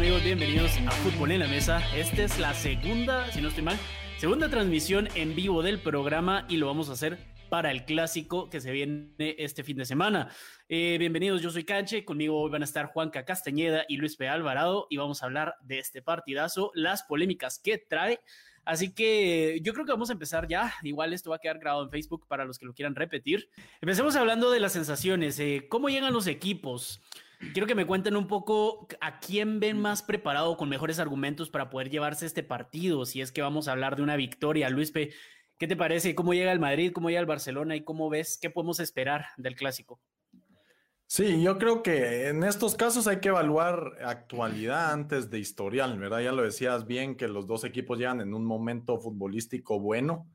amigos? Bienvenidos a Fútbol en la Mesa. Esta es la segunda, si no estoy mal, segunda transmisión en vivo del programa y lo vamos a hacer para el clásico que se viene este fin de semana. Eh, bienvenidos, yo soy Canche, conmigo hoy van a estar Juanca Castañeda y Luis P. Alvarado y vamos a hablar de este partidazo, las polémicas que trae. Así que yo creo que vamos a empezar ya. Igual esto va a quedar grabado en Facebook para los que lo quieran repetir. Empecemos hablando de las sensaciones. Eh, ¿Cómo llegan los equipos? Quiero que me cuenten un poco a quién ven más preparado con mejores argumentos para poder llevarse este partido, si es que vamos a hablar de una victoria. Luis, ¿qué te parece? ¿Cómo llega el Madrid? ¿Cómo llega el Barcelona? ¿Y cómo ves? ¿Qué podemos esperar del clásico? Sí, yo creo que en estos casos hay que evaluar actualidad antes de historial, ¿verdad? Ya lo decías bien que los dos equipos llegan en un momento futbolístico bueno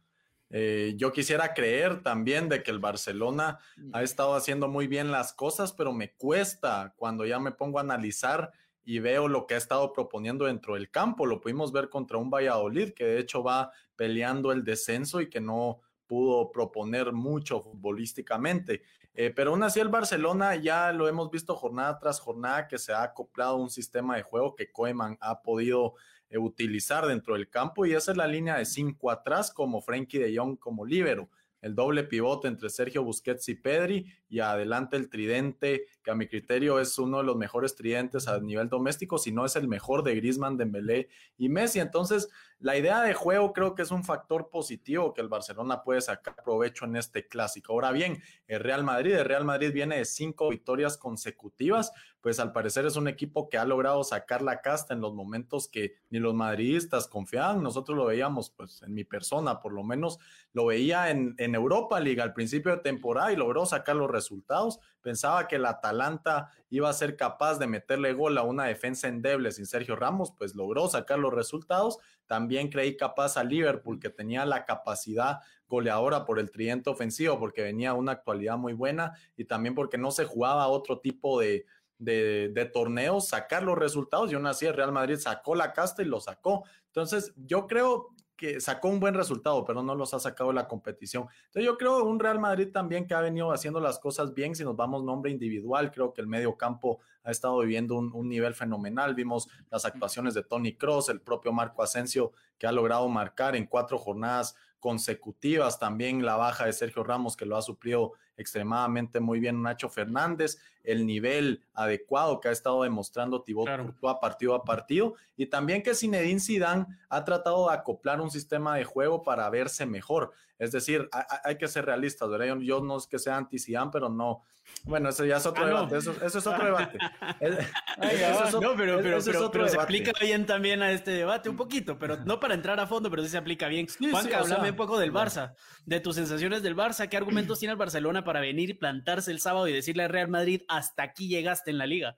eh, yo quisiera creer también de que el Barcelona ha estado haciendo muy bien las cosas, pero me cuesta cuando ya me pongo a analizar y veo lo que ha estado proponiendo dentro del campo. Lo pudimos ver contra un Valladolid que de hecho va peleando el descenso y que no pudo proponer mucho futbolísticamente. Eh, pero aún así el Barcelona ya lo hemos visto jornada tras jornada que se ha acoplado a un sistema de juego que Koeman ha podido eh, utilizar dentro del campo y esa es la línea de cinco atrás como Frenkie de Jong como líbero el doble pivote entre Sergio Busquets y Pedri y adelante el tridente, que a mi criterio es uno de los mejores tridentes a nivel doméstico, si no es el mejor de Griezmann, Dembélé y Messi. Entonces, la idea de juego creo que es un factor positivo que el Barcelona puede sacar provecho en este clásico. Ahora bien, el Real Madrid, el Real Madrid viene de cinco victorias consecutivas, pues al parecer es un equipo que ha logrado sacar la casta en los momentos que ni los madridistas confiaban. Nosotros lo veíamos, pues en mi persona por lo menos, lo veía en, en Europa League al principio de temporada y logró sacar los resultados. Pensaba que el Atalanta iba a ser capaz de meterle gol a una defensa endeble sin Sergio Ramos, pues logró sacar los resultados. También creí capaz a Liverpool, que tenía la capacidad goleadora por el tridente ofensivo, porque venía una actualidad muy buena y también porque no se jugaba otro tipo de, de, de, torneos, sacar los resultados y aún así el Real Madrid sacó la casta y lo sacó. Entonces, yo creo que sacó un buen resultado, pero no los ha sacado de la competición. Entonces yo creo un Real Madrid también que ha venido haciendo las cosas bien, si nos vamos nombre individual, creo que el medio campo ha estado viviendo un, un nivel fenomenal. Vimos las actuaciones de Tony Cross, el propio Marco Asensio, que ha logrado marcar en cuatro jornadas consecutivas, también la baja de Sergio Ramos que lo ha suplido extremadamente muy bien Nacho Fernández, el nivel adecuado que ha estado demostrando Thibaut Courtois partido a partido y también que Zinedine Zidane ha tratado de acoplar un sistema de juego para verse mejor. Es decir, hay, que ser realistas, ¿verdad? Yo, no es que sea anti Zidane, pero no. Bueno, eso ya es otro ah, debate. Eso, es otro debate. no, pero, pero, pero, se aplica bien también a este debate un poquito, pero no para entrar a fondo, pero sí se aplica bien. Juanca, háblame un poco del Barça, de tus sensaciones del Barça. ¿Qué argumentos tiene el Barcelona para venir, plantarse el sábado y decirle al Real Madrid hasta aquí llegaste en la liga?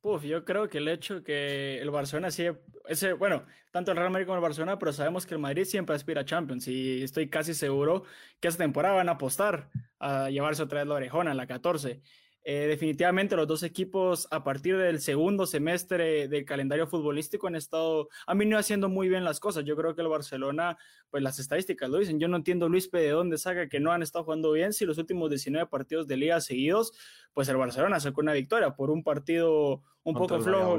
Puf, yo creo que el hecho que el Barcelona sí, ese, bueno, tanto el Real Madrid como el Barcelona, pero sabemos que el Madrid siempre aspira a Champions y estoy casi seguro que esta temporada van a apostar a llevarse otra vez la orejona en la 14. Eh, definitivamente los dos equipos a partir del segundo semestre del calendario futbolístico han estado, han venido haciendo muy bien las cosas. Yo creo que el Barcelona, pues las estadísticas lo dicen. Yo no entiendo Luis de dónde saca que no han estado jugando bien si los últimos 19 partidos de liga seguidos, pues el Barcelona sacó una victoria por un partido un poco flojo.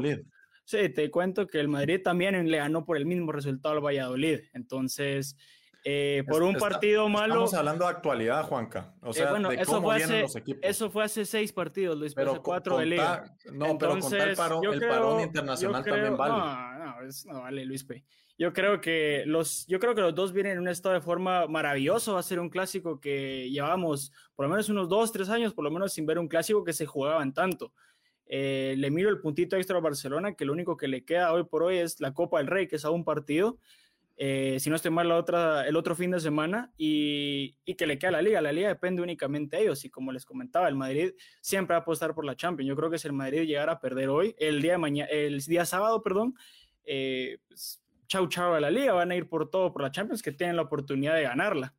Sí, te cuento que el Madrid también le ganó por el mismo resultado al Valladolid. Entonces, eh, por un partido malo. Estamos hablando de actualidad, Juanca. O eh, sea, de eso cómo fue vienen hace, los equipos. Eso fue hace seis partidos, Luis, pero cuatro de liga. No, pero con el parón, el parón internacional también vale. No, no, no vale, Luis P. Yo creo que los, yo creo que los dos vienen en un estado de forma maravilloso. Va a ser un clásico que llevamos por lo menos unos dos, tres años, por lo menos sin ver un clásico que se jugaban tanto. Eh, le miro el puntito extra a Barcelona, que lo único que le queda hoy por hoy es la Copa del Rey, que es a un partido eh, si no estoy mal, la otra, el otro fin de semana y, y, que le queda a la liga. La liga depende únicamente de ellos y como les comentaba, el Madrid siempre va a apostar por la Champions. Yo creo que si el Madrid llegara a perder hoy, el día, mañana, el día sábado, perdón, eh, pues, chau chau a la liga, van a ir por todo por la Champions que tienen la oportunidad de ganarla.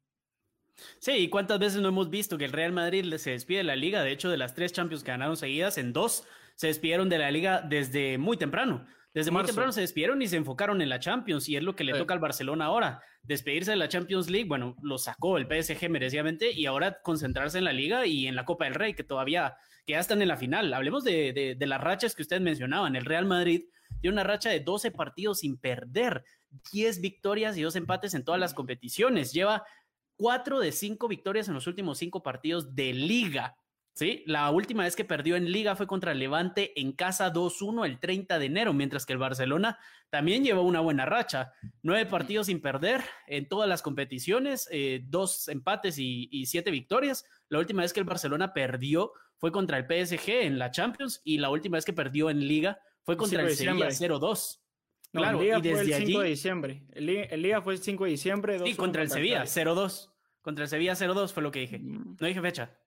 Sí, ¿y cuántas veces no hemos visto que el Real Madrid se despide de la liga? De hecho, de las tres Champions que ganaron seguidas, en dos se despidieron de la liga desde muy temprano. Desde muy temprano se despidieron y se enfocaron en la Champions y es lo que le toca al Barcelona ahora. Despedirse de la Champions League, bueno, lo sacó el PSG merecidamente y ahora concentrarse en la liga y en la Copa del Rey, que todavía, que ya están en la final. Hablemos de, de, las rachas que ustedes mencionaban. El Real Madrid tiene una racha de 12 partidos sin perder, 10 victorias y 2 empates en todas las competiciones. Lleva 4 de 5 victorias en los últimos 5 partidos de liga. ¿Sí? La última vez que perdió en liga fue contra Levante en casa 2-1 el 30 de enero, mientras que el Barcelona también llevó una buena racha. Nueve partidos sin perder en todas las competiciones, eh, dos empates y, siete victorias. La última vez que el Barcelona perdió fue contra el PSG en la Champions y la última vez que perdió en liga fue contra el Sevilla 0-2. claro, y desde el 5 de diciembre. El Liga, fue el 5 de diciembre. Sí, contra el Sevilla, 0-2. Contra el Sevilla 0-2 fue lo que dije. Mm. No dije fecha.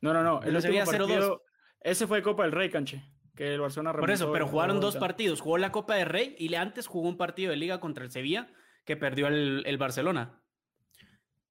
No, no, no. El Sevilla 0-2. Ese fue Copa del Rey, Canche. Que el Barcelona Por eso, pero jugaron dos partidos. Jugó la Copa del Rey y antes jugó un partido de Liga contra el Sevilla que perdió el, Barcelona.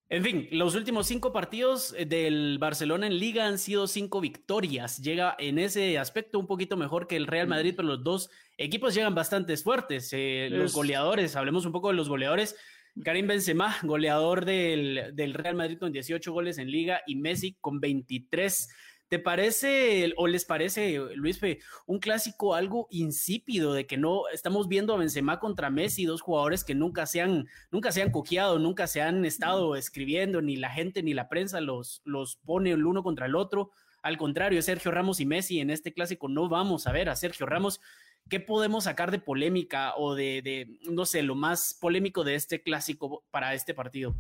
En fin, los últimos cinco partidos eh, del Barcelona en Liga han sido cinco victorias. Llega en ese aspecto un poquito mejor que el Real Madrid, pero los dos equipos llegan bastante fuertes. Eh, los goleadores, hablemos un poco de los goleadores. Karim Benzema, goleador del, del, Real Madrid con 18 goles en liga y Messi con 23. ¿Te parece o les parece, Luis, un clásico algo insípido de que no estamos viendo a Benzema contra Messi, dos jugadores que nunca se han, nunca se han coqueado, nunca se han estado escribiendo, ni la gente ni la prensa los, los pone el uno contra el otro? Al contrario, Sergio Ramos y Messi en este clásico no vamos a ver a Sergio Ramos ¿qué podemos sacar de polémica o de, no sé, lo más polémico de este clásico para este partido?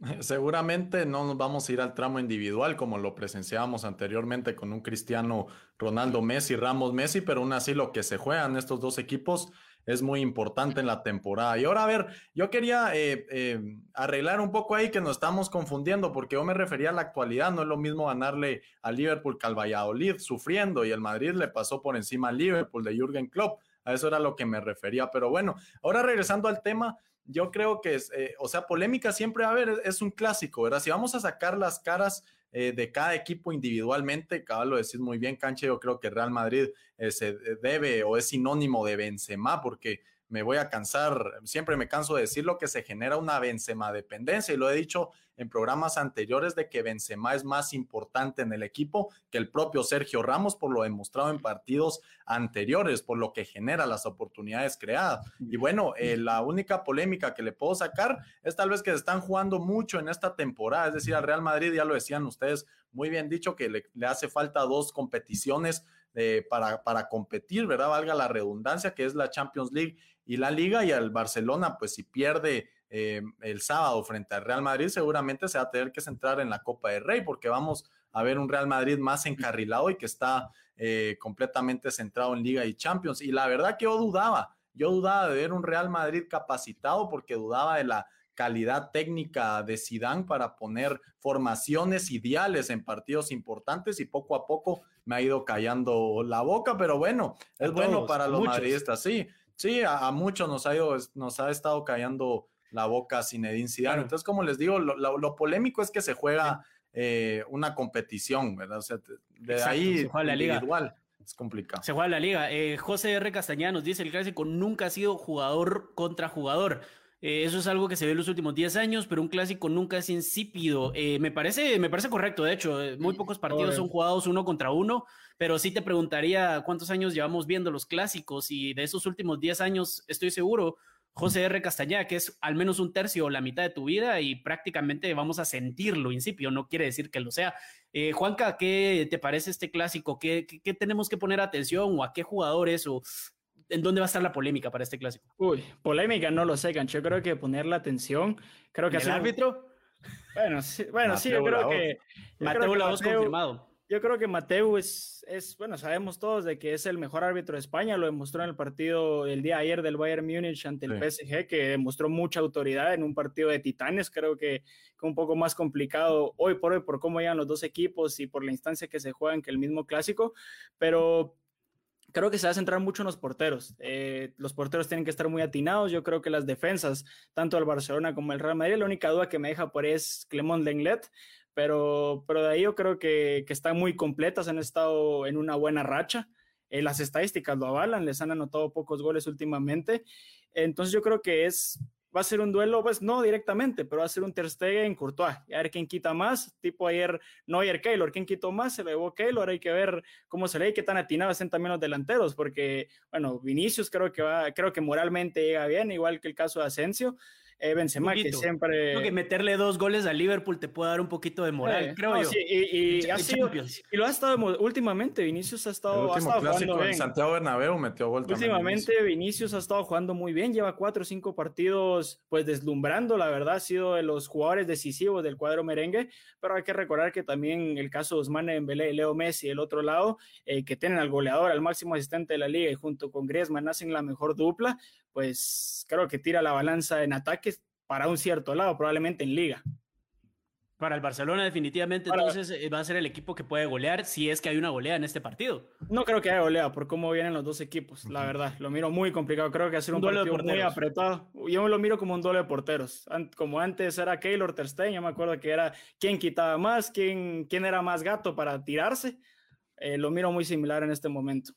Seguramente no nos vamos a ir al tramo individual como lo presenciábamos anteriormente con un Cristiano Ronaldo Messi, Ramos Messi, pero aún así lo que se juegan estos dos equipos es muy importante en la temporada. Y ahora, a ver, yo quería eh, eh, arreglar un poco ahí que nos estamos confundiendo, porque yo me refería a la actualidad, no es lo mismo ganarle a Liverpool que al Valladolid, sufriendo, y el Madrid le pasó por encima al Liverpool de Jürgen Klopp. A eso era lo que me refería. Pero bueno, ahora regresando al tema, yo creo que es, eh, o sea, polémica siempre a haber, es un clásico, ¿verdad? Si vamos a sacar las caras eh, de cada equipo individualmente. Cabal lo decís muy bien, Canche. Yo creo que Real Madrid eh, se debe o es sinónimo de Benzema, porque me voy a cansar, siempre me canso de decir lo que se genera una Benzema dependencia y lo he dicho en programas anteriores de que Benzema es más importante en el equipo que el propio Sergio Ramos por lo demostrado en partidos anteriores, por lo que genera las oportunidades creadas. Y bueno, eh, la única polémica que le puedo sacar es tal vez que están jugando mucho en esta temporada, es decir, al Real Madrid, ya lo decían ustedes, muy bien dicho, que le, le hace falta dos competiciones eh, para, para competir, ¿verdad? Valga la redundancia, que es la Champions League y la Liga, y al Barcelona, pues si pierde eh, el sábado frente al Real Madrid, seguramente se va a tener que centrar en la Copa del Rey, porque vamos a ver un Real Madrid más encarrilado y que está eh, completamente centrado en Liga y Champions. Y la verdad que yo dudaba, yo dudaba de ver un Real Madrid capacitado porque dudaba de la calidad técnica de Sidán para poner formaciones ideales en partidos importantes y poco a poco me ha ido callando la boca, pero bueno, es bueno para los madridistas, sí, sí, a, muchos nos ha, ido, nos ha estado callando la boca Zinedine Zidane. Entonces, como les digo, lo, polémico es que se juega eh, una competición, ¿verdad? O sea, de ahí se la individual. Es complicado. Se juega la liga. Eh, José R. Castañeda nos dice, el clásico nunca ha sido jugador contra jugador. Eh, eso es algo que se ve en los últimos 10 años, pero un clásico nunca es insípido. Eh, me, parece, me parece correcto, de hecho, eh, muy pocos partidos son jugados uno contra uno, pero sí te preguntaría cuántos años llevamos viendo los clásicos y de esos últimos 10 años estoy seguro, José R. Castañeda, que es al menos un tercio o la mitad de tu vida y prácticamente vamos a sentirlo insípido, no quiere decir que lo sea. Juanca, ¿qué te parece este clásico? ¿Qué, ¿Qué, tenemos que poner atención o a qué jugadores o ¿en dónde va a estar la polémica para este clásico? Uy, polémica no lo sé, Gancho. Yo creo que poner la atención, creo que ¿El árbitro? Bueno, sí, bueno, sí, yo creo que... Mateo la voz confirmado. Yo creo que Mateo es, es, bueno, sabemos todos de que es el mejor árbitro de España, lo demostró en el partido el día ayer del Bayern Múnich ante el PSG, que demostró mucha autoridad en un partido de titanes, creo que, que un poco más complicado hoy por hoy por cómo llegan los dos equipos y por la instancia que se juegan que el mismo clásico, pero creo que se va a centrar mucho en los porteros. Eh, los porteros tienen que estar muy atinados. Yo creo que las defensas, tanto el Barcelona como el Real Madrid, la única duda que me deja por ahí es Clemont Lenglet, pero, pero de ahí yo creo que, que están muy completas, han estado en una buena racha. Eh, las estadísticas lo avalan, les han anotado pocos goles últimamente. Entonces yo creo que es va a ser un duelo, pues no directamente, pero va a ser un Ter Stegen Courtois. A ver quién quita más, tipo ayer Neuer Keylor, quién quitó más, se lo llevó Keylor, hay que ver cómo se lee y qué tan atinados están también los delanteros, porque, bueno, Vinicius creo que va, creo que moralmente llega bien, igual que el caso de Asensio, eh, Benzema, que siempre... Creo que meterle dos goles a Liverpool te puede dar un poquito de moral, creo yo. y, lo ha estado últimamente, Vinicius ha estado, ha estado jugando bien. Santiago Bernabéu metió gol Últimamente Vinicius. ha estado jugando muy bien, lleva cuatro o cinco partidos pues deslumbrando, la verdad, ha sido de los jugadores decisivos del cuadro merengue, pero hay que recordar que también el caso de Ousmane Dembélé y Leo Messi, el otro lado, eh, que tienen al goleador, al máximo asistente de la liga y junto con Griezmann hacen la mejor dupla, pues creo que tira la balanza en ataques para un cierto lado, probablemente en liga. Para el Barcelona definitivamente entonces eh, va a ser el equipo que puede golear si es que hay una golea en este partido. No creo que haya golea por cómo vienen los dos equipos, la verdad. Lo miro muy complicado, creo que va a ser un, duelo partido muy apretado. Yo lo miro como un duelo de porteros. Como antes era Keylor Terstein, yo me acuerdo que era quién quitaba más, quién, quién era más gato para tirarse. Eh, lo miro muy similar en este momento.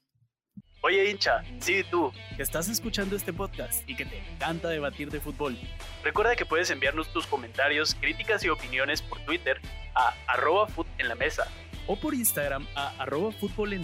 Oye hincha, sí tú, que estás escuchando este podcast y que te encanta debatir de fútbol. Recuerda que puedes enviarnos tus comentarios, críticas y opiniones por Twitter a arroba en la mesa o por Instagram a arroba fútbol.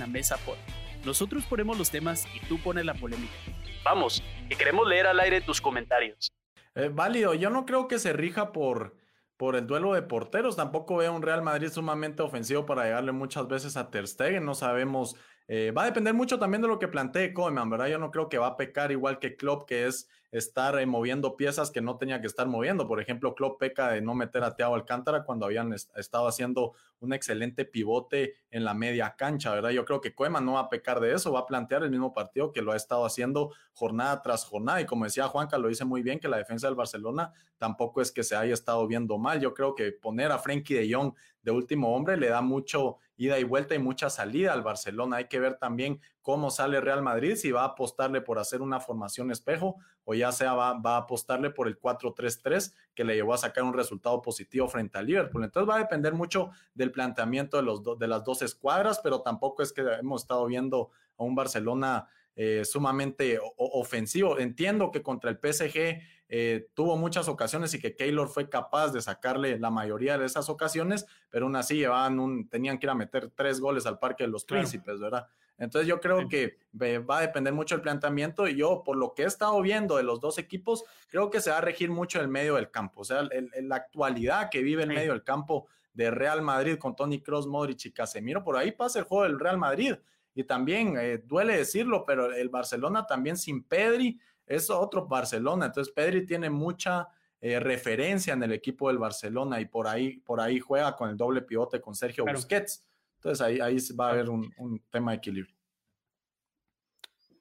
Nosotros ponemos los temas y tú pones la polémica. Vamos, que queremos leer al aire tus comentarios. Eh, válido, yo no creo que se rija por, por el duelo de porteros. Tampoco veo un Real Madrid sumamente ofensivo para llegarle muchas veces a Ter Stegen. No sabemos eh, va a depender mucho también de lo que plantee Koeman, ¿verdad? Yo no creo que va a pecar igual que Klopp, que es estar eh, moviendo piezas que no tenía que estar moviendo. Por ejemplo, Klopp peca de no meter a Thiago Alcántara cuando habían estado haciendo un excelente pivote en la media cancha, ¿verdad? Yo creo que Koeman no va a pecar de eso, va a plantear el mismo partido que lo ha estado haciendo jornada tras jornada. Y como decía Juanca, lo dice muy bien que la defensa del Barcelona tampoco es que se haya estado viendo mal. Yo creo que poner a Frenkie de Jong de último hombre le da mucho ida y vuelta y mucha salida al Barcelona. Hay que ver también cómo sale Real Madrid, si va a apostarle por hacer una formación espejo o ya sea va, a apostarle por el 4-3-3 que le llevó a sacar un resultado positivo frente al Liverpool. Entonces va a depender mucho del planteamiento de, los de las dos escuadras, pero tampoco es que hemos estado viendo a un Barcelona eh, sumamente ofensivo. Entiendo que contra el PSG eh, tuvo muchas ocasiones y que Keylor fue capaz de sacarle la mayoría de esas ocasiones, pero aún así llevaban un, tenían que ir a meter tres goles al Parque de los Príncipes, ¿verdad? Entonces yo creo que va a depender mucho el planteamiento y yo por lo que he estado viendo de los dos equipos, creo que se va a regir mucho el medio del campo, o sea, la actualidad que vive el medio del campo de Real Madrid con Tony Cross, Modric y Casemiro, por ahí pasa el juego del Real Madrid. Y también eh, duele decirlo, pero el Barcelona también sin Pedri es otro Barcelona. Entonces, Pedri tiene mucha eh, referencia en el equipo del Barcelona y por ahí, por ahí juega con el doble pivote con Sergio Busquets. Entonces, ahí, ahí va a haber un, tema de equilibrio.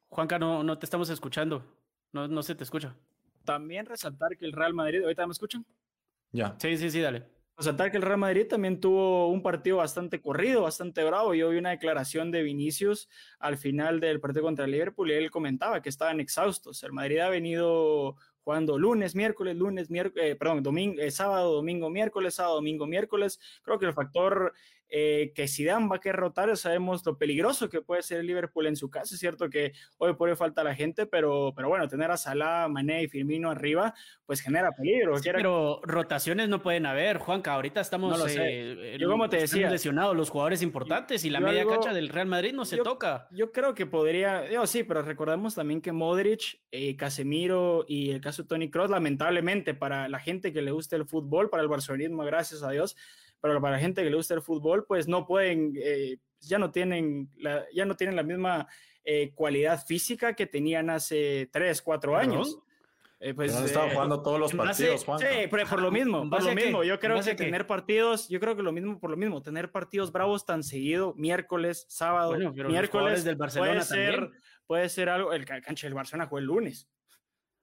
Juanca, no, no te estamos escuchando. No, no se te escucha. También resaltar que el Real Madrid, ¿ahorita me escuchan? Ya. Sí, sí, sí, dale. Resaltar que el Real Madrid también tuvo un partido bastante corrido, bastante bravo. Yo vi una declaración de Vinicius al final del partido contra el Liverpool y él comentaba que estaban exhaustos. El Madrid ha venido jugando lunes, miércoles, lunes, miércoles, eh, perdón, domingo, eh, sábado, domingo, miércoles, sábado, domingo, miércoles. Creo que el factor eh, que Zidane va a querer rotar, sabemos lo peligroso que puede ser el Liverpool en su casa, es cierto que hoy puede falta la gente, pero, pero bueno, tener a Salah, Mané y Firmino arriba, pues genera peligro. pero rotaciones no pueden haber, Juanca, ahorita estamos, no eh, yo como te decía, lesionados los jugadores importantes y la media cancha del Real Madrid no se toca. Yo creo que podría, yo sí, pero recordemos también que Modric, eh, Casemiro y el caso de Tony Cross, lamentablemente para la gente que le gusta el fútbol, para el barcelonismo, gracias a Dios, pero para la gente que le gusta el fútbol, pues no pueden, eh, ya, no tienen la, ya no tienen la misma eh, cualidad física que tenían hace 3, 4 años. Eh, pues, han estado jugando todos los partidos, Juan. Sí, pero por lo mismo, por lo mismo. Yo creo que, tener partidos, yo creo que lo mismo, por lo mismo, tener partidos bravos tan seguido, miércoles, sábado, miércoles del Barcelona puede ser, puede ser algo. El cancha del Barcelona juega el lunes.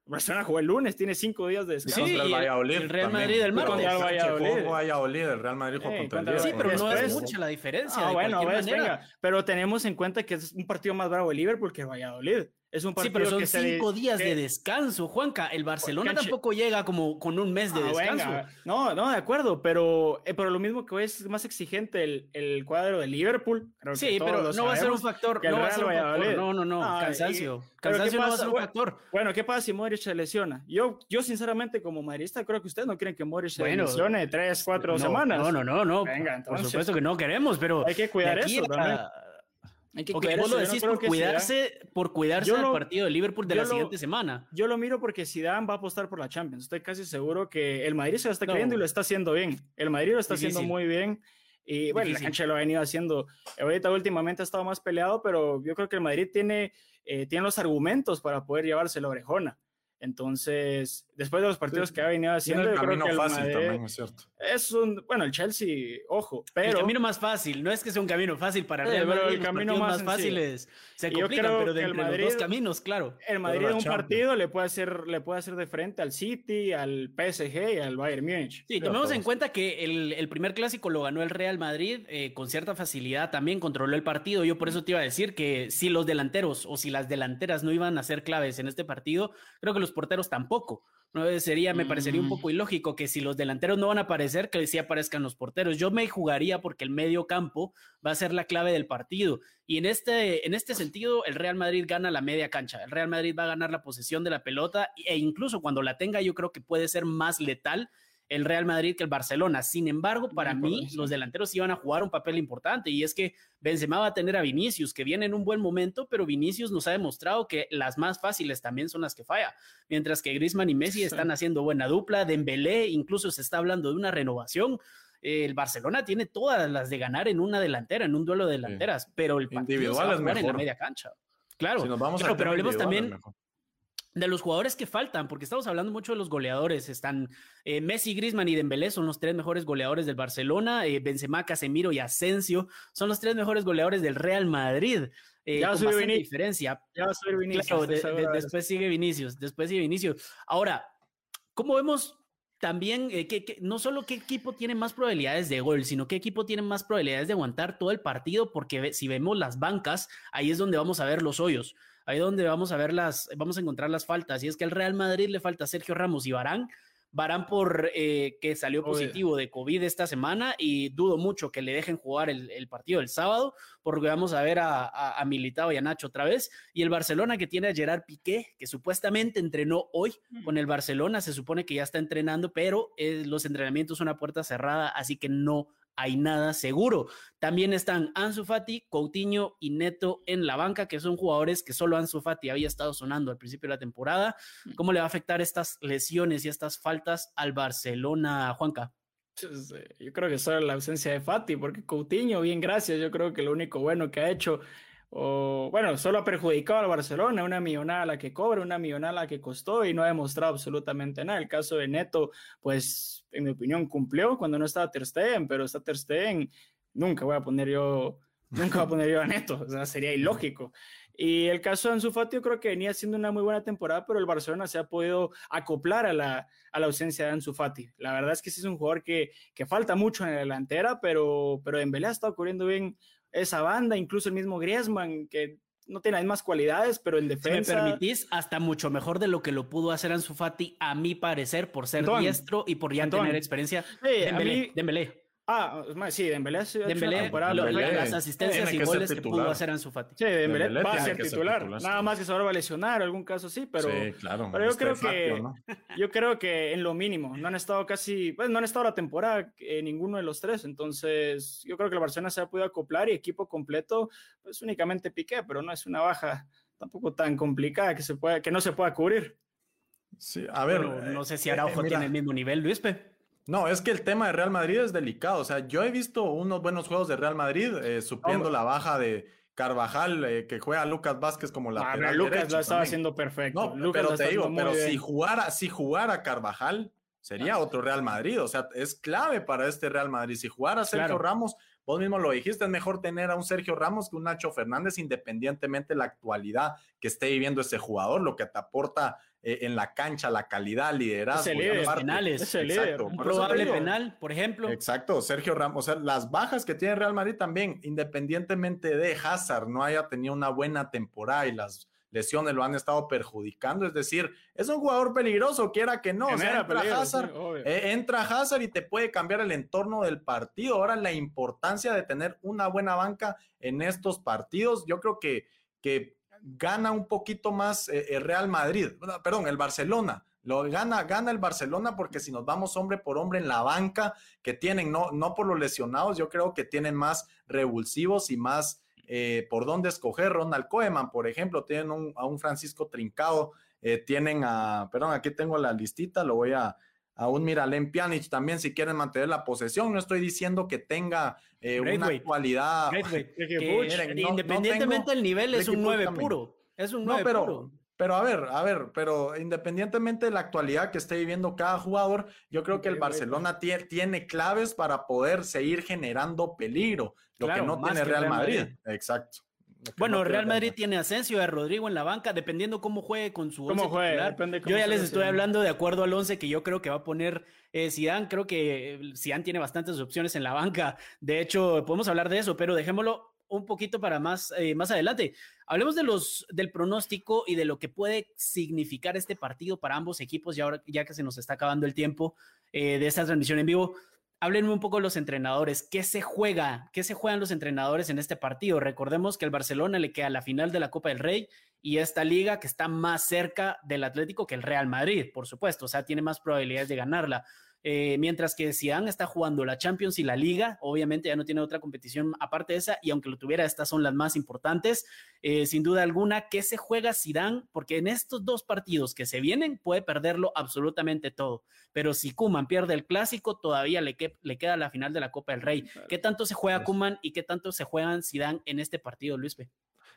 Barcelona jugó el lunes, tiene cinco días de descanso. Sí, el Valladolid. El Real Madrid el martes. Contra el Valladolid. Valladolid. El Real Madrid jugó contra, el Sí, pero no es mucha la diferencia. Ah, bueno, venga. Pero tenemos en cuenta que es un partido más bravo el Liverpool que el Valladolid. Es un partido sí, pero son cinco días de descanso, Juanca. El Barcelona tampoco llega como con un mes de ah, descanso. No, no, de acuerdo, pero, eh, pero lo mismo que es más exigente el, el cuadro de Liverpool. sí, pero no va a ser un factor. No, va a ser un factor. no, no, no, cansancio. cansancio no va a ser un factor. Bueno, ¿qué pasa si Modric se lesiona? Yo, yo sinceramente, como madridista, creo que ustedes no quieren que Modric se lesione tres, cuatro semanas. No, no, no, no. Venga, Por supuesto que no queremos, pero. Hay que cuidar eso también hay que vos lo decís por, cuidarse, por cuidarse del partido de Liverpool de la siguiente semana. Yo lo miro porque Zidane va a apostar por la Champions. Estoy casi seguro que el Madrid se lo está creyendo y lo está haciendo bien. El Madrid lo está haciendo muy bien. Y bueno, la cancha lo ha venido haciendo. Ahorita últimamente ha estado más peleado, pero yo creo que el Madrid tiene, eh, tiene los argumentos para poder llevarse la orejona. Entonces, después de los partidos que ha venido haciendo, el camino fácil también, es cierto. Es un, bueno, el Chelsea, ojo, pero... El camino más fácil, no es que sea un camino fácil para Real Madrid, pero el camino más, fácil es se complican, pero de el Madrid, los dos caminos, claro. El Madrid en un partido le puede, hacer, le puede hacer de frente al City, al PSG y al Bayern Múnich. Sí, tomemos en cuenta que el, el, primer clásico lo ganó el Real Madrid eh, con cierta facilidad, también controló el partido. Yo por eso te iba a decir que si los delanteros o si las delanteras no iban a ser claves en este partido, creo que los porteros tampoco. No, sería, me parecería un mm. poco ilógico que si los delanteros no van a aparecer, que sí aparezcan los porteros. Yo me jugaría porque el medio campo va a ser la clave del partido. Y en este, en este sentido, el Real Madrid gana la media cancha. El Real Madrid va a ganar la posesión de la pelota e incluso cuando la tenga, yo creo que puede ser más letal el Real Madrid que el Barcelona. Sin embargo, para mí, los delanteros iban a jugar un papel importante y es que Benzema va a tener a Vinicius, que viene en un buen momento, pero Vinicius nos ha demostrado que las más fáciles también son las que falla, mientras que Griezmann y Messi están haciendo buena dupla, Dembélé incluso se está hablando de una renovación. El Barcelona tiene todas las de ganar en una delantera, en un duelo de delanteras, pero el partido se va a jugar en la media cancha. Claro, pero hablemos también de los jugadores que faltan, porque estamos hablando mucho de los goleadores. Están eh, Messi, Griezmann y Dembélé son los tres mejores goleadores del Barcelona. Eh, Benzema, Casemiro y Asensio son los tres mejores goleadores del Real Madrid. Eh, ya con bastante diferencia. Ya va a subir Vinicius. después sigue Vinicius. Después sigue Vinicius. Ahora, ¿cómo vemos también eh, que, no solo qué equipo tiene más probabilidades de gol, sino qué equipo tiene más probabilidades de aguantar todo el partido, porque si vemos las bancas, ahí es donde vamos a ver los hoyos ahí donde vamos a ver las, vamos a encontrar las faltas. Y es que al Real Madrid le falta Sergio Ramos y Barán. Barán por eh, que salió positivo de COVID esta semana y dudo mucho que le dejen jugar el, partido del sábado porque vamos a ver a, a, Militao y a Nacho otra vez. Y el Barcelona que tiene a Gerard Piqué, que supuestamente entrenó hoy con el Barcelona, se supone que ya está entrenando, pero eh, los entrenamientos son a puerta cerrada, así que no hay nada seguro. También están Ansu Fati, Coutinho y Neto en la banca, que son jugadores que solo Ansu Fati había estado sonando al principio de la temporada. Mm. ¿Cómo le va a afectar estas lesiones y estas faltas al Barcelona, Juanca? Yo creo que solo la ausencia de Fati, porque Coutinho, bien gracias, yo creo que lo único bueno que ha hecho o bueno, solo ha perjudicado al Barcelona, una millonada la que cobra, una millonada la que costó y no ha demostrado absolutamente nada. El caso de Neto, pues en mi opinión cumplió cuando no estaba Ter Stegen, pero está Ter Stegen, nunca voy a poner yo, nunca voy a poner yo a Neto, o sea, sería ilógico. Y el caso de Ansu Fati yo creo que venía siendo una muy buena temporada, pero el Barcelona se ha podido acoplar a la, a ausencia de Ansu Fati. La verdad es que ese es un jugador que, falta mucho en la delantera, pero, pero Dembélé ha estado corriendo bien esa banda, incluso el mismo Griezmann, que no tiene las mismas cualidades, pero en defensa. Si me permitís, hasta mucho mejor de lo que lo pudo hacer Ansu Fati, a mi parecer, por ser diestro y por ya tener experiencia. Sí, Dembélé, Ah, sí, Dembélé, Dembélé, Dembélé las asistencias y goles que pudo hacer Ansu Fati. Sí, Dembélé, va a ser titular. Nada más que se va a lesionar, algún caso sí, pero, sí, claro, pero yo creo que yo creo que en lo mínimo no han estado casi, pues no han estado la temporada en ninguno de los tres, entonces yo creo que la Barcelona se ha podido acoplar y equipo completo, pues únicamente Piqué, pero no es una baja tampoco tan complicada que se pueda, que no se pueda cubrir. Sí, a ver, no sé si Araujo eh, tiene el mismo nivel, Luispe. No, es que el tema de Real Madrid es delicado. O sea, yo he visto unos buenos juegos de Real Madrid, eh, supliendo la baja de Carvajal, eh, que juega Lucas Vázquez como la ah, Lucas lo estaba haciendo perfecto. No, pero te digo, pero si jugara, si jugara Carvajal, sería otro Real Madrid. O sea, es clave para este Real Madrid. Si jugara Sergio Ramos, vos mismo lo dijiste, es mejor tener a un Sergio Ramos que un Nacho Fernández, independientemente de la actualidad que esté viviendo ese jugador, lo que te aporta eh, en la cancha, la calidad, liderazgo. Es penales. Exacto. Un probable penal, por ejemplo. Exacto, Sergio Ramos. O sea, las bajas que tiene Real Madrid también, independientemente de Hazard, no haya tenido una buena temporada y las lesiones lo han estado perjudicando. Es decir, es un jugador peligroso, quiera que no. O sea, entra, Hazard, eh, entra Hazard y te puede cambiar el entorno del partido. Ahora, la importancia de tener una buena banca en estos partidos, yo creo que, que gana un poquito más eh, el Real Madrid, perdón, el Barcelona. Lo gana, gana el Barcelona porque si nos vamos hombre por hombre en la banca que tienen, no, no por los lesionados, yo creo que tienen más revulsivos y más eh, por dónde escoger. Ronald Koeman, por ejemplo, tienen a un Francisco Trincado, eh, tienen a, perdón, aquí tengo la listita, lo voy a, a un Miralem Pjanic también si quieren mantener la posesión. No estoy diciendo que tenga eh, una cualidad. independientemente del nivel es un 9 puro. Es un 9 pero, puro. Pero a ver, a ver, pero independientemente de la actualidad que esté viviendo cada jugador, yo creo que el Barcelona tiene, claves para poder seguir generando peligro, lo que no tiene Real, Madrid. Exacto. Bueno, Real Madrid tiene Asensio a Rodrigo en la banca, dependiendo cómo juegue con su once yo ya les estoy hablando de acuerdo al once que yo creo que va a poner eh, Zidane. Creo que Zidane tiene bastantes opciones en la banca. De hecho, podemos hablar de eso, pero dejémoslo un poquito para más, eh, más adelante. Hablemos de los, del pronóstico y de lo que puede significar este partido para ambos equipos, ya, ahora, ya que se nos está acabando el tiempo eh, de esta transmisión en vivo. Háblenme un poco los entrenadores. ¿Qué se juega? ¿Qué se juegan los entrenadores en este partido? Recordemos que al Barcelona le queda la final de la Copa del Rey y esta liga que está más cerca del Atlético que el Real Madrid, por supuesto. O sea, tiene más probabilidades de ganarla. Eh, mientras que Zidane está jugando la Champions y la Liga, obviamente ya no tiene otra competición aparte de esa, y aunque lo tuviera, estas son las más importantes. Eh, sin duda alguna, ¿qué se juega Zidane? Porque en estos dos partidos que se vienen puede perderlo absolutamente todo. Pero si Kuman pierde el clásico, todavía le, le queda la final de la Copa del Rey. ¿Qué tanto se juega Kuman y qué tanto se juegan Zidane en este partido, Luis P?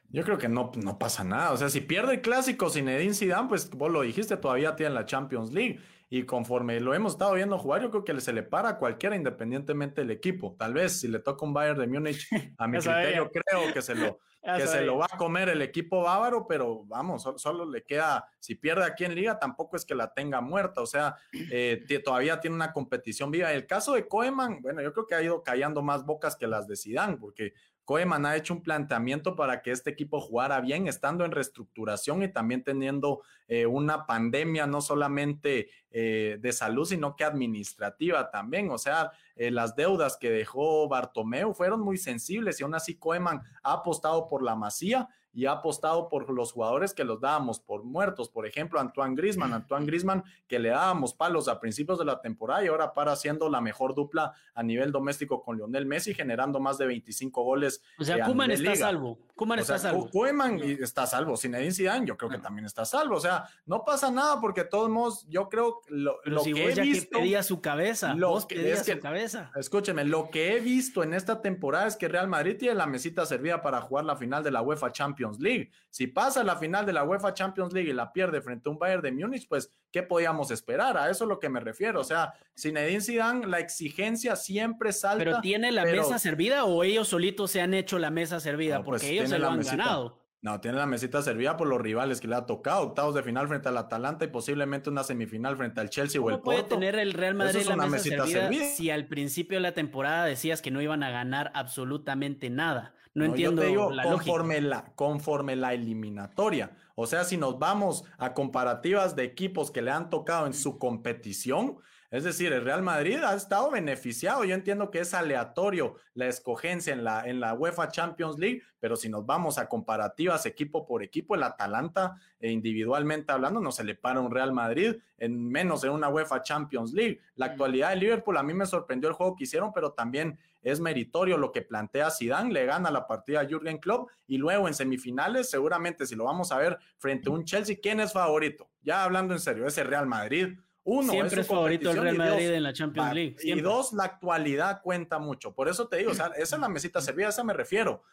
Yo creo que no, no pasa nada. O sea, si pierde el clásico sin Edin Zidane, pues vos lo dijiste, todavía tiene la Champions League y conforme lo hemos estado viendo jugar, yo creo que se le para a cualquiera independientemente del equipo. Tal vez si le toca un Bayern de Múnich, a mi criterio creo que se lo que se lo va a comer el equipo bávaro, pero vamos, solo, le queda, si pierde aquí en liga, tampoco es que la tenga muerta, o sea, eh, todavía tiene una competición viva. El caso de Koeman, bueno, yo creo que ha ido callando más bocas que las de Zidane, porque Koeman ha hecho un planteamiento para que este equipo jugara bien, estando en reestructuración y también teniendo eh, una pandemia no solamente eh, de salud, sino que administrativa también. O sea, eh, las deudas que dejó Bartomeu fueron muy sensibles y aún así Koeman ha apostado por la masía y ha apostado por los jugadores que los dábamos por muertos. Por ejemplo, Antoine Grisman, Antoine Grisman que le dábamos palos a principios de la temporada y ahora para siendo la mejor dupla a nivel doméstico con Lionel Messi, generando más de 25 goles. O sea, Kuman está salvo. Kuman está salvo. Koeman está salvo. Zinedine Zidane, yo creo que también está salvo. O sea, no pasa nada porque todos modos, yo creo lo, lo si que he visto, pedía su cabeza. Lo que, es su cabeza. Escúcheme, lo que he visto en esta temporada es que Real Madrid tiene la mesita servida para jugar la final de la UEFA Champions League. Si pasa la final de la UEFA Champions League y la pierde frente a un Bayern de Múnich, pues ¿qué podíamos esperar? A eso es lo que me refiero. O sea, Zinedine Zidane, la exigencia siempre salta. Pero tiene la mesa servida o ellos solitos se han hecho la mesa servida porque pues, ellos se lo han ganado. No, tiene la mesita servida por los rivales que le ha tocado, octavos de final frente al Atalanta y posiblemente una semifinal frente al Chelsea o el Porto. puede tener el Real Madrid la mesa servida, si al principio de la temporada decías que no iban a ganar absolutamente nada? No, entiendo la conforme la conforme la eliminatoria. O sea, si nos vamos a comparativas de equipos que le han tocado en su competición, es decir, el Real Madrid ha estado beneficiado. Yo entiendo que es aleatorio la escogencia en la, en la UEFA Champions League, pero si nos vamos a comparativas equipo por equipo, el Atalanta eh, individualmente hablando no se le para un Real Madrid en menos de una UEFA Champions League. La mm. actualidad de Liverpool a mí me sorprendió el juego que hicieron, pero también es meritorio lo que plantea Zidane, le gana la partida a Jürgen Klopp y luego en semifinales seguramente si lo vamos a ver frente a un Chelsea, ¿quién es favorito? Ya hablando en serio, ese Real Madrid uno, siempre es, favorito el Real Madrid en la Champions League. Y dos, la actualidad cuenta mucho. Por eso te digo, o sea, esa es la mesita servida, a esa me refiero.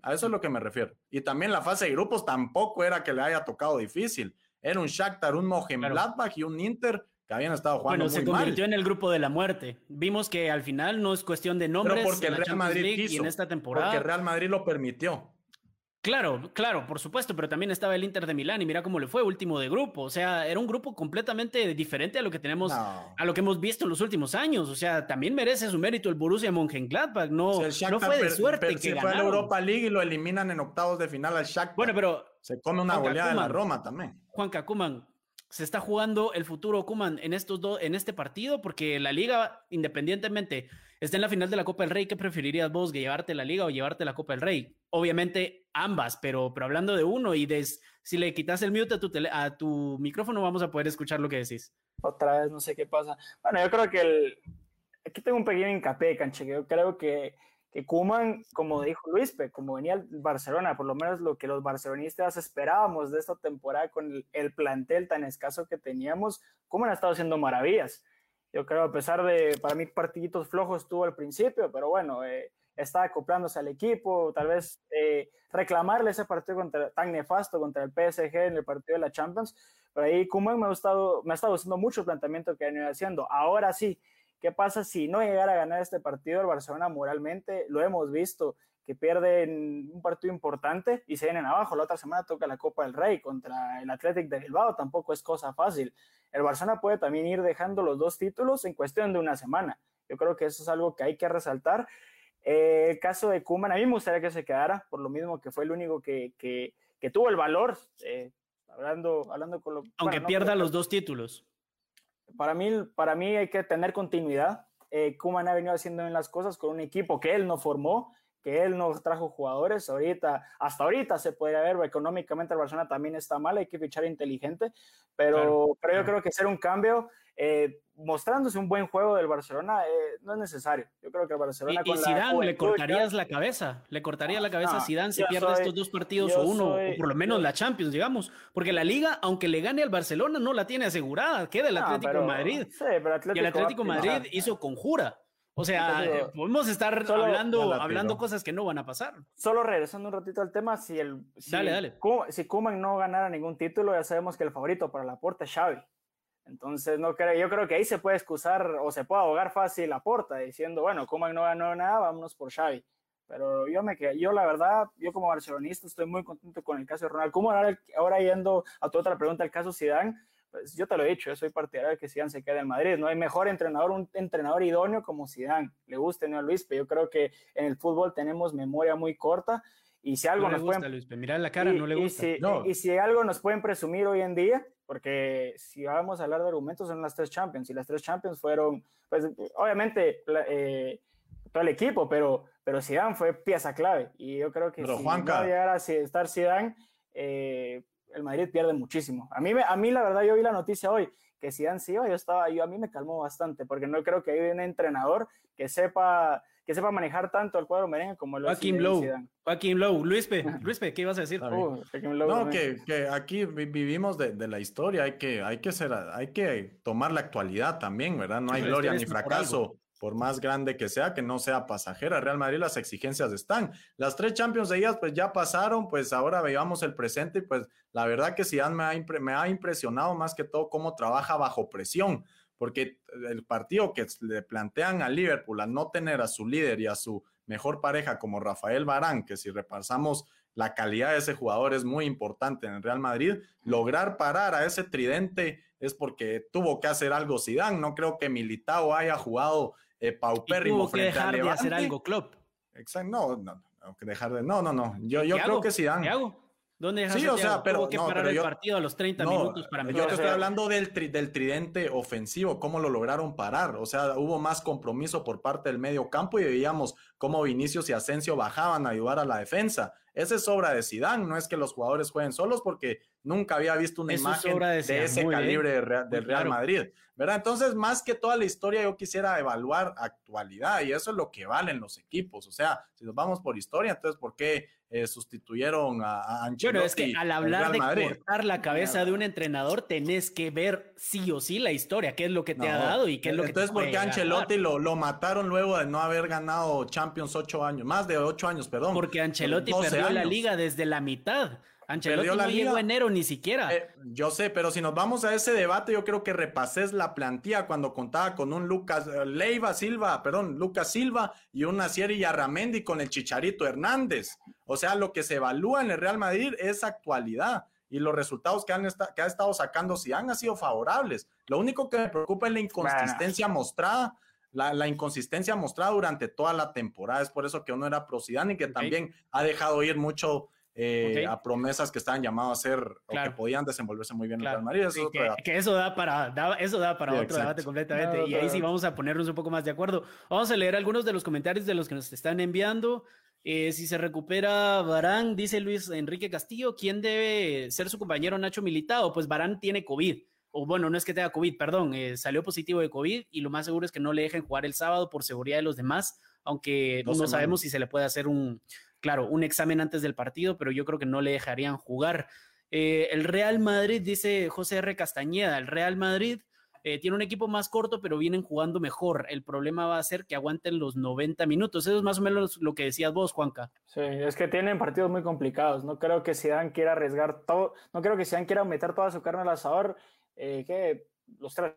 A eso es lo que me refiero. Y también la fase de grupos tampoco era que le haya tocado difícil. Era un Shakhtar, un Mönchengladbach y un Inter que habían estado jugando bueno, se convirtió en el grupo de la muerte. Vimos que al final no es cuestión de nombres Pero porque el Real Madrid y en esta temporada. Porque Real Madrid lo permitió. Claro, claro, por supuesto, pero también estaba el Inter de Milán y mira cómo le fue, último de grupo. O sea, era un grupo completamente diferente a lo que tenemos, a lo que hemos visto en los últimos años. O sea, también merece su mérito el Borussia Mönchengladbach. No, no fue de suerte que fue a la Europa League y lo eliminan en octavos de final al Shakhtar. Bueno, pero Se come una goleada de la Roma también. Juan Cacuman, se está jugando el futuro Kuman en estos dos, en este partido, porque la liga, independientemente, está en la final de la Copa del Rey. ¿Qué preferirías vos, llevarte la liga o llevarte la Copa del Rey? Obviamente ambas, pero, pero hablando de uno y de si le quitas el mute a tu, a tu micrófono, vamos a poder escuchar lo que decís. Otra vez, no sé qué pasa. Bueno, yo creo que el, aquí tengo un pequeño hincapié, canche, yo creo que que Kuman, como dijo Luis, como venía el Barcelona, por lo menos lo que los barcelonistas esperábamos de esta temporada con el, plantel tan escaso que teníamos, Kuman ha estado haciendo maravillas. Yo creo, a pesar de, para mí, partiditos flojos tuvo al principio, pero bueno, eh, está acoplándose al equipo, tal vez eh, reclamarle ese partido contra, tan nefasto contra el PSG en el partido de la Champions, pero ahí Kuman me ha, estado, me ha estado gustando mucho el planteamiento que ha venido haciendo. Ahora sí, ¿Qué pasa si no llegara a ganar este partido el Barcelona moralmente? Lo hemos visto, que pierden un partido importante y se vienen abajo. La otra semana toca la Copa del Rey contra el Athletic de Bilbao, tampoco es cosa fácil. El Barcelona puede también ir dejando los dos títulos en cuestión de una semana. Yo creo que eso es algo que hay que resaltar. Eh, el caso de Kuman, a mí me gustaría que se quedara, por lo mismo que fue el único que, que, tuvo el valor, eh, hablando, hablando con lo... Aunque pierda los dos títulos para mí, para mí hay que tener continuidad. Eh, Kuman ha venido haciendo bien las cosas con un equipo que él no formó, que él no trajo jugadores. Ahorita, hasta ahorita se podría ver, económicamente el Barcelona también está mal, hay que fichar inteligente, pero, pero yo creo que hacer un cambio eh, mostrándose un buen juego del Barcelona eh, no es necesario. Yo creo que el Barcelona. Y, Zidane, le cortarías la cabeza, le cortaría la cabeza a Zidane si pierde estos dos partidos o uno, o por lo menos la Champions, digamos. Porque la Liga, aunque le gane al Barcelona, no la tiene asegurada. Queda el Atlético Madrid. y el Atlético Madrid hizo conjura. O sea, eh, podemos estar hablando, hablando cosas que no van a pasar. Solo regresando un ratito al tema, si el si, dale, dale. si Kuman no ganara ningún título, ya sabemos que el favorito para la puerta es Xavi. Entonces, no creo, yo creo que ahí se puede excusar o se puede ahogar fácil la porta diciendo, bueno, Kuman no ganó nada, vámonos por Xavi. Pero yo me yo la verdad, yo como barcelonista estoy muy contento con el caso de Ronald Koeman. Ahora, ahora yendo a tu otra pregunta, el caso Zidane, pues yo te lo he dicho, yo soy partidario de que Zidane se quede en Madrid. No hay mejor entrenador, un entrenador idóneo como Zidane. Le guste no a Luis, pero yo creo que en el fútbol tenemos memoria muy corta y si algo no nos gusta, pueden... Luis, mira la cara, no le gusta. Y si, y si algo nos pueden presumir hoy en día, porque si vamos a hablar de argumentos son las tres Champions y las tres Champions fueron, pues obviamente eh, todo el equipo, pero, pero Zidane fue pieza clave y yo creo que si Juanca... no llegara a estar Zidane, eh, el Madrid pierde muchísimo. A mí, a mí la verdad yo vi la noticia hoy que Zidane sí yo estaba, yo a mí me calmó bastante porque no creo que hay un entrenador que sepa que sepa manejar tanto el cuadro merengue como lo Joaquín Lowe. Joaquín Lowe. Luispe, Luispe, ¿qué ibas a decir? Uh, no, que, que, aquí vivimos de, de, la historia, hay que, hay, que ser, hay que tomar la actualidad también, ¿verdad? No hay gloria ni fracaso por más grande que sea, que no sea pasajera. Real Madrid las exigencias están. Las tres Champions de ellas pues ya pasaron, pues ahora veamos el presente y pues la verdad que Zidane me ha, me ha impresionado más que todo cómo trabaja bajo presión porque el partido que le plantean a Liverpool a no tener a su líder y a su mejor pareja como Rafael Barán, que si repasamos la calidad de ese jugador es muy importante en el Real Madrid, lograr parar a ese tridente es porque tuvo que hacer algo Zidane, no creo que Militao haya jugado eh, paupérrimo frente dejar de hacer algo Klopp. Exacto, no, no, no, dejar de, no, no, no, yo, yo creo que Zidane. ¿Qué hago? ¿Dónde sí, o sea, pero, que parar el partido a los 30 minutos para Yo te estoy hablando del, del tridente ofensivo, cómo lo lograron parar. O sea, hubo más compromiso por parte del medio campo y veíamos cómo Vinicius y Asensio bajaban a ayudar a la defensa. Esa es obra de Sidán, no es que los jugadores jueguen solos porque nunca había visto una imagen de, ese calibre del Real, Madrid, ¿verdad? Entonces, más que toda la historia, yo quisiera evaluar actualidad y eso es lo que valen los equipos. O sea, si nos vamos por historia, entonces, ¿por qué eh, sustituyeron a, Ancelotti? Bueno, es que al hablar de cortar la cabeza de un entrenador, tenés que ver sí o sí la historia, qué es lo que te ha dado y qué es lo que Entonces, ¿por qué Ancelotti lo, lo mataron luego de no haber ganado Champions ocho años, más de ocho años, perdón? Porque Ancelotti perdió la liga desde la mitad. Ancelotti no llegó enero ni siquiera. Eh, yo sé, pero si nos vamos a ese debate, yo creo que repases la plantilla cuando contaba con un Lucas eh, Leiva Silva, perdón, Lucas Silva y una Sierra Yarramendi con el Chicharito Hernández. O sea, lo que se evalúa en el Real Madrid es actualidad y los resultados que, han que ha estado sacando si han sido favorables. Lo único que me preocupa es la inconsistencia mostrada la, inconsistencia mostrada durante toda la temporada. Es por eso que uno era pro y que también ha dejado ir mucho eh, a promesas que estaban llamados a ser o que podían desenvolverse muy bien en Real Madrid. Eso, que, eso da para, eso da para otro debate completamente. y ahí sí vamos a ponernos un poco más de acuerdo. Vamos a leer algunos de los comentarios de los que nos están enviando. Eh, si se recupera Barán, dice Luis Enrique Castillo, ¿quién debe ser su compañero Nacho Militado? Pues Barán tiene COVID. O bueno, no es que tenga COVID, perdón, eh, salió positivo de COVID y lo más seguro es que no le dejen jugar el sábado por seguridad de los demás, aunque no sabemos si se le puede hacer un, claro, un examen antes del partido, pero yo creo que no le dejarían jugar. Eh, el Real Madrid, dice José R. Castañeda, el Real Madrid eh, tiene un equipo más corto, pero vienen jugando mejor. El problema va a ser que aguanten los 90 minutos. Eso es más o menos lo que decías vos, Juanca. Sí, es que tienen partidos muy complicados. No creo que Zidane quiera arriesgar todo, no creo que Zidane quiera meter toda su carne al asador, eh, que los tres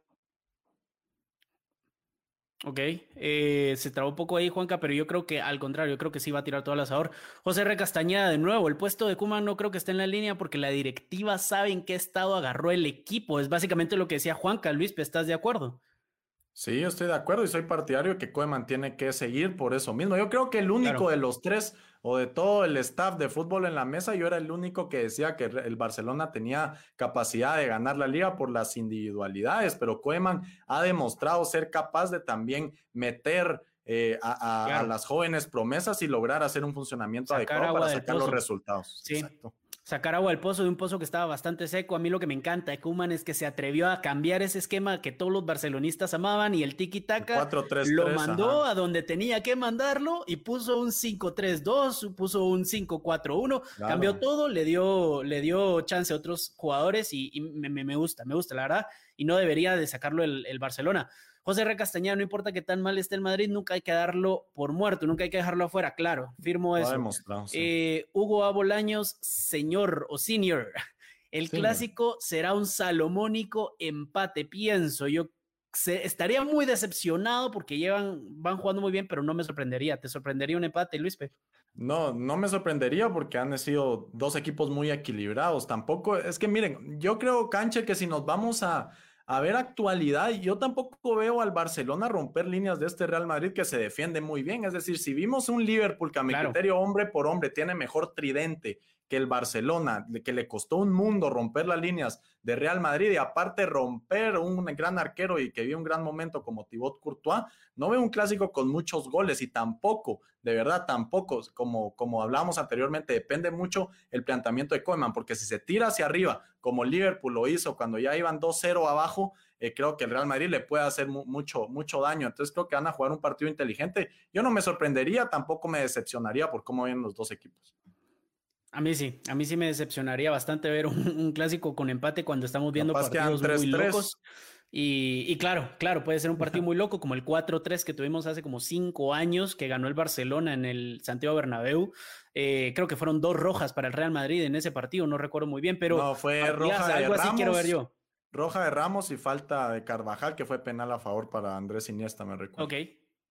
Ok, eh, se trabó un poco ahí Juanca, pero yo creo que al contrario, yo creo que sí va a tirar todo el asador. José R. Castañeda, de nuevo, el puesto de Kuma no creo que esté en la línea porque la directiva sabe en qué estado agarró el equipo. Es básicamente lo que decía Juanca. Luis, ¿estás de acuerdo? Sí, yo estoy de acuerdo y soy partidario que Koeman tiene que seguir por eso mismo. Yo creo que el único de los tres o de todo el staff de fútbol en la mesa, yo era el único que decía que el Barcelona tenía capacidad de ganar la liga por las individualidades, pero Koeman ha demostrado ser capaz de también meter eh, a, las jóvenes promesas y lograr hacer un funcionamiento adecuado para sacar los resultados. Sí. Exacto sacar agua del pozo de un pozo que estaba bastante seco. A mí lo que me encanta de Kuman es que se atrevió a cambiar ese esquema que todos los barcelonistas amaban y el tiki-taka lo mandó a donde tenía que mandarlo y puso un 5-3-2, puso un 5-4-1, cambió todo, le dio, le dio chance a otros jugadores y, me, gusta, me gusta, la verdad, y no debería de sacarlo el Barcelona. José R. Castañeda, no importa que tan mal esté el Madrid, nunca hay que darlo por muerto, nunca hay que dejarlo afuera, claro, firmo eso. Eh, Hugo Abolaños, señor o senior, el clásico será un salomónico empate, pienso. Yo estaría muy decepcionado porque llevan, van jugando muy bien, pero no me sorprendería. ¿Te sorprendería un empate, Luis? No, no me sorprendería porque han sido dos equipos muy equilibrados. Tampoco, es que miren, yo creo, Canche, que si nos vamos a, a ver actualidad. Yo tampoco veo al Barcelona romper líneas de este Real Madrid que se defiende muy bien. Es decir, si vimos un Liverpool que a mi criterio hombre por hombre tiene mejor tridente que el Barcelona, que le costó un mundo romper las líneas de Real Madrid y aparte romper un gran arquero y que vio un gran momento como Thibaut Courtois, no veo un clásico con muchos goles y tampoco, de verdad, tampoco, como, como hablábamos anteriormente, depende mucho el planteamiento de Koeman, porque si se tira hacia arriba, como Liverpool lo hizo cuando ya iban 2-0 abajo, eh, creo que el Real Madrid le puede hacer mucho, mucho daño. Entonces creo que van a jugar un partido inteligente. Yo no me sorprendería, tampoco me decepcionaría por cómo ven los dos equipos. A mí sí, a mí sí me decepcionaría bastante ver un, clásico con empate cuando estamos viendo partidos muy locos. Y, claro, claro, puede ser un partido muy loco como el 4-3 que tuvimos hace como cinco años que ganó el Barcelona en el Santiago Bernabéu. Eh, creo que fueron dos rojas para el Real Madrid en ese partido, no recuerdo muy bien, pero no, fue roja de Ramos, quiero ver yo. Roja de Ramos y falta de Carvajal, que fue penal a favor para Andrés Iniesta, me recuerdo. Ok,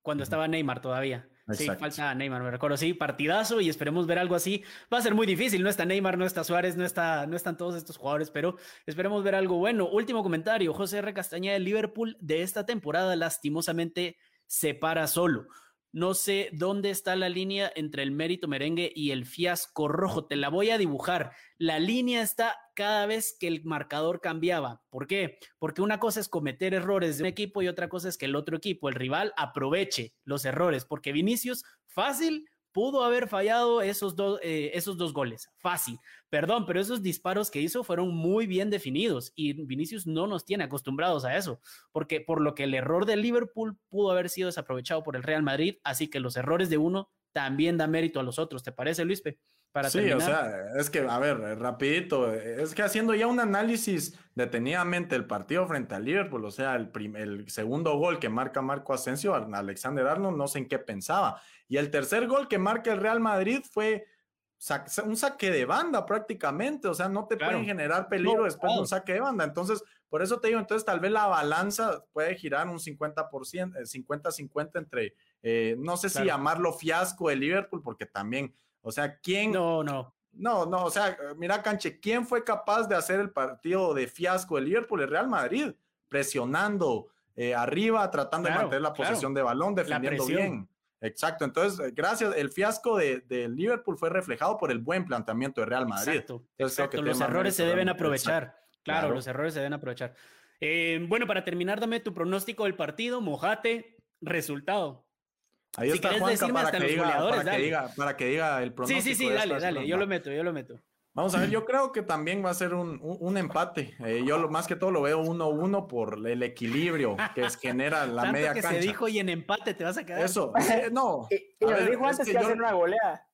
cuando estaba Neymar todavía. Sí, falta Neymar, me recuerdo. Sí, partidazo y esperemos ver algo así. Va a ser muy difícil. No está Neymar, no está Suárez, no, está, no están todos estos jugadores, pero esperemos ver algo bueno. Último comentario. José R. Castañeda, el Liverpool de esta temporada, lastimosamente se para solo. No sé dónde está la línea entre el mérito merengue y el fiasco rojo. Te la voy a dibujar. La línea está cada vez que el marcador cambiaba. ¿Por qué? Porque una cosa es cometer errores de un equipo y otra cosa es que el otro equipo, el rival, aproveche los errores. Porque Vinicius, fácil, pudo haber fallado esos, dos, eh, esos dos goles. Fácil. Perdón, pero esos disparos que hizo fueron muy bien definidos y Vinicius no nos tiene acostumbrados a eso, porque por lo que el error de Liverpool pudo haber sido desaprovechado por el Real Madrid, así que los errores de uno también dan mérito a los otros. ¿Te parece, Luispe? Para sí, o sea, es que, a ver, rapidito, es que haciendo ya un análisis detenidamente el partido frente al Liverpool, o sea, el, el segundo gol que marca Marco Asensio, Alexander Arnold, no sé en qué pensaba. Y el tercer gol que marca el Real Madrid fue un saque de banda prácticamente, o sea, no te pueden generar peligro después de un saque de banda. Entonces, por eso te digo, entonces tal vez la balanza puede girar un 50%, 50-50 eh, entre, eh, no sé si llamarlo fiasco de Liverpool, porque también o sea, ¿quién? No, no. No, no, o sea, mira, Canche, ¿quién fue capaz de hacer el partido de fiasco del Liverpool? El Real Madrid, presionando eh, arriba, tratando de mantener la posesión de balón, defendiendo bien. Exacto, entonces gracias, el fiasco de, Liverpool fue reflejado por el buen planteamiento de Real Madrid. Exacto, los errores se deben aprovechar. Claro, los errores se deben aprovechar. Eh, bueno, para terminar, dame tu pronóstico del partido, mojate, resultado. Ahí está Juanca para que, diga, para, que diga, el pronóstico. Sí, sí, sí, dale, dale, yo lo meto, yo lo meto. Vamos a ver, yo creo que también va a ser un, empate. Eh, yo lo, más que todo lo veo 1-1 por el equilibrio que genera la media que cancha. se dijo y en empate te vas a quedar. Eso, eh, no. y, lo dijo antes que, hacer una goleada.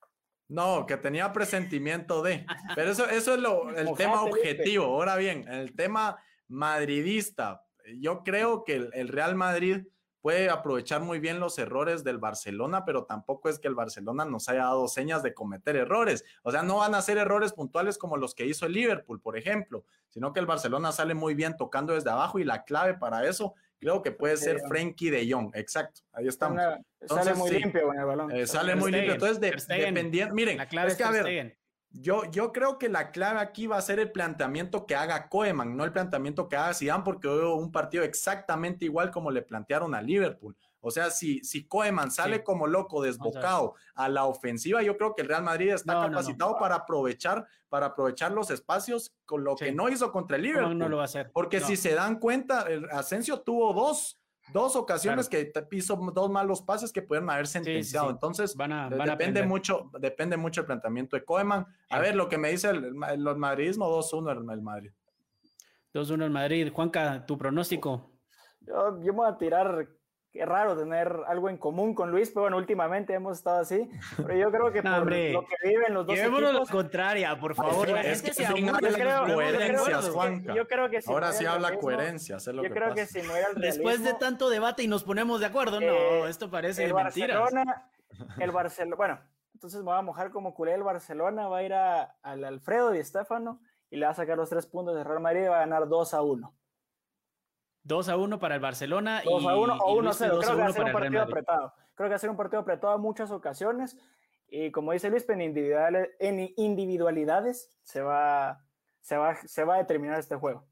No, que tenía presentimiento de. Pero eso, eso es lo, el tema objetivo. Ahora bien, el tema madridista. Yo creo que el Real Madrid puede aprovechar muy bien los errores del Barcelona, pero tampoco es que el Barcelona nos haya dado señas de cometer errores. O sea, no van a ser errores puntuales como los que hizo el Liverpool, por ejemplo, sino que el Barcelona sale muy bien tocando desde abajo y la clave para eso creo que puede ser Frenkie de Jong. Exacto, ahí estamos. sale muy limpio con el balón. Eh, sale muy limpio. Entonces, dependiendo, miren, la clave es que a ver, yo, yo creo que la clave aquí va a ser el planteamiento que haga Koeman, no el planteamiento que haga Zidane, porque veo un partido exactamente igual como le plantearon a Liverpool. O sea, si, si Koeman sale como loco, desbocado a la ofensiva, yo creo que el Real Madrid está capacitado para aprovechar, para aprovechar los espacios con lo que no hizo contra el Liverpool. No, lo va a hacer. Porque si se dan cuenta, el Asensio tuvo dos dos ocasiones que hizo dos malos pases que pudieron haber sentenciado. Entonces, eh, depende mucho, depende mucho el planteamiento de Koeman. A ver, lo que me dice el, el, madridismo, 2-1 el, el, Madrid. 2-1 el Madrid. Juanca, tu pronóstico. Yo, yo me voy a tirar qué raro tener algo en común con Luis, pero bueno, últimamente hemos estado así. Pero yo creo que por lo que viven los dos equipos... la contraria, por favor. es que se coherencias, Juanca. Yo creo que si Ahora sí habla coherencia, lo yo creo que si no era el Después de tanto debate y nos ponemos de acuerdo, no, eh, esto parece el Barcelona, El Barcelona, bueno, entonces me voy a mojar como culé el Barcelona, va a ir a, al Alfredo y Estefano y le va a sacar los tres puntos de Real Madrid y va a ganar 2 a 1. 2 a 1 para el Barcelona. 2 a 1 o 1 a 0. Creo que va a ser un partido apretado. Creo que va a ser un partido apretado en muchas ocasiones. Y como dice Luis, en, en individualidades se va, se, va, se va a determinar este juego.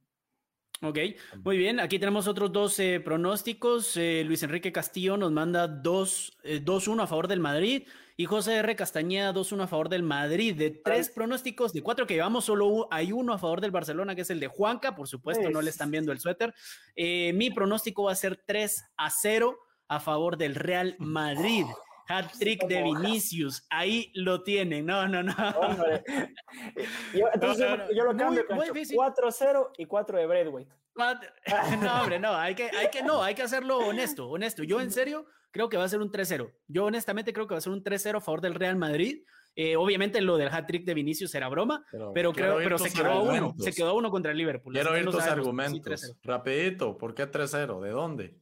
Ok, muy bien. Aquí tenemos otros dos eh, pronósticos. Eh, Luis Enrique Castillo nos manda 2-1 eh, a favor del Madrid y José R. Castañeda 2-1 a favor del Madrid. De tres pronósticos, de cuatro que llevamos, solo hay uno a favor del Barcelona, que es el de Juanca. Por supuesto, no le están viendo el suéter. mi pronóstico va a ser 3 a 0 a favor del Real Madrid. Hat trick de Vinicius, ahí lo tienen. No, no, no. Yo, entonces yo lo cambio 4-0 y 4 de Braithwaite. No, hombre, no, hay que, hay que, no, hay que hacerlo honesto, honesto. Yo en serio creo que va a ser un 3-0. Yo honestamente creo que va a ser un 3-0 a favor del Real Madrid. Eh, obviamente lo del hat trick de Vinicius era broma, pero, creo, pero se quedó uno, se quedó uno contra el Liverpool. Quiero oír tus argumentos. Rapidito, ¿por qué 3-0? ¿De dónde?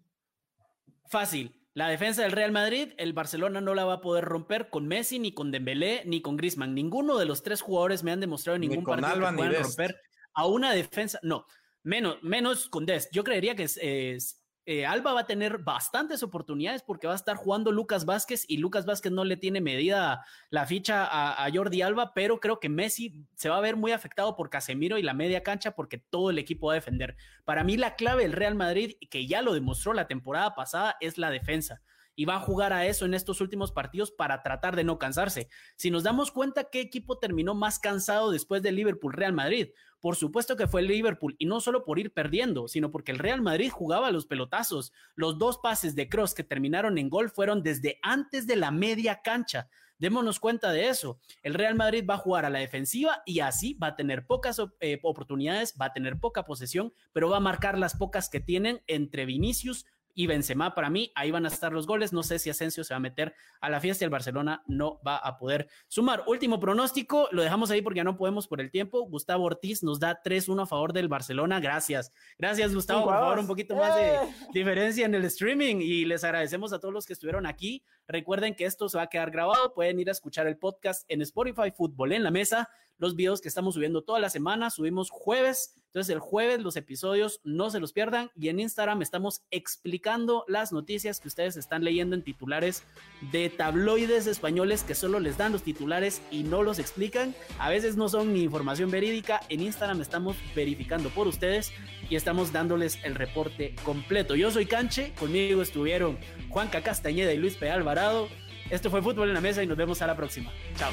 Fácil. La defensa del Real Madrid, el Barcelona no la va a poder romper con Messi, ni con Dembélé, ni con Griezmann. Ninguno de los tres jugadores me han demostrado en ningún partido que puedan romper a una defensa. No, menos, menos con Dest. Yo creería que es, eh, Alba va a tener bastantes oportunidades porque va a estar jugando Lucas Vázquez y Lucas Vázquez no le tiene medida la ficha a, Jordi Alba, pero creo que Messi se va a ver muy afectado por Casemiro y la media cancha porque todo el equipo va a defender. Para mí la clave del Real Madrid, que ya lo demostró la temporada pasada, es la defensa y va a jugar a eso en estos últimos partidos para tratar de no cansarse. Si nos damos cuenta qué equipo terminó más cansado después del Liverpool Real Madrid, por supuesto que fue el Liverpool y no solo por ir perdiendo, sino porque el Real Madrid jugaba los pelotazos. Los dos pases de Cross que terminaron en gol fueron desde antes de la media cancha. Démonos cuenta de eso. El Real Madrid va a jugar a la defensiva y así va a tener pocas eh, oportunidades, va a tener poca posesión, pero va a marcar las pocas que tienen entre Vinicius, y Benzema para mí, ahí van a estar los goles. No sé si Asensio se va a meter a la fiesta y el Barcelona no va a poder sumar. Último pronóstico, lo dejamos ahí porque ya no podemos por el tiempo. Gustavo Ortiz nos da 3-1 a favor del Barcelona. Gracias. Gracias, Gustavo. Por favor, un poquito más de ¡Eh! diferencia en el streaming y les agradecemos a todos los que estuvieron aquí. Recuerden que esto se va a quedar grabado. Pueden ir a escuchar el podcast en Spotify, Fútbol en la Mesa los videos que estamos subiendo toda la semana. Subimos jueves, entonces el jueves los episodios no se los pierdan. Y en Instagram estamos explicando las noticias que ustedes están leyendo en titulares de tabloides españoles que solo les dan los titulares y no los explican. A veces no son ni información verídica. En Instagram estamos verificando por ustedes y estamos dándoles el reporte completo. Yo soy Canche, conmigo estuvieron Juanca Castañeda y Luis P. Alvarado. Esto fue Fútbol en la Mesa y nos vemos a la próxima. Chao.